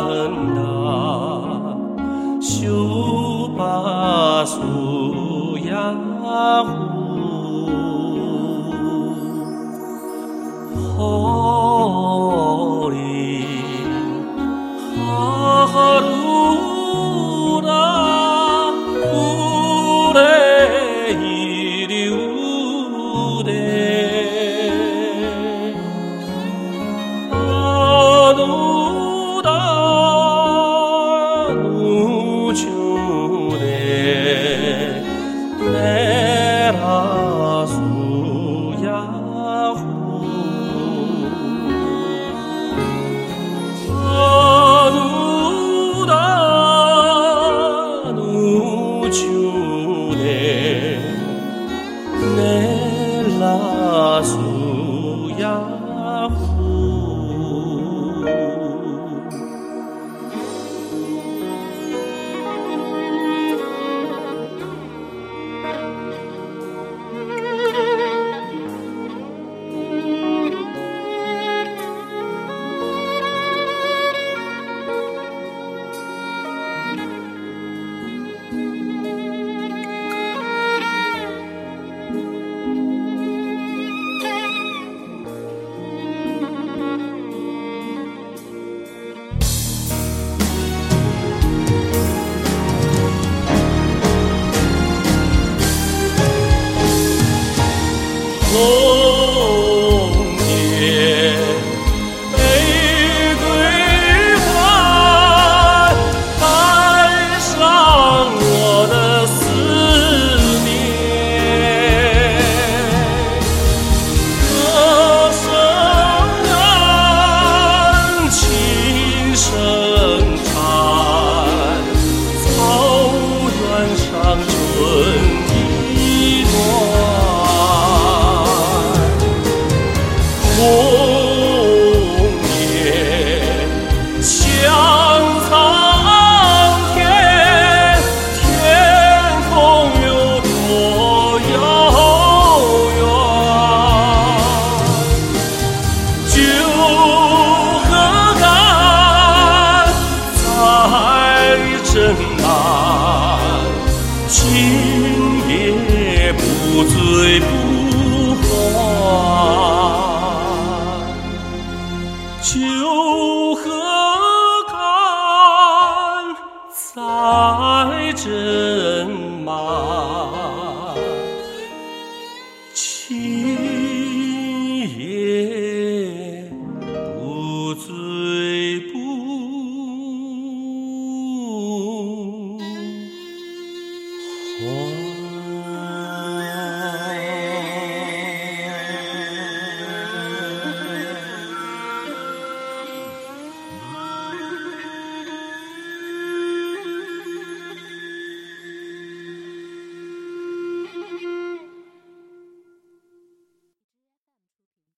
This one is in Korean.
한다. 슈바수 love. 今夜不醉不还酒喝干再斟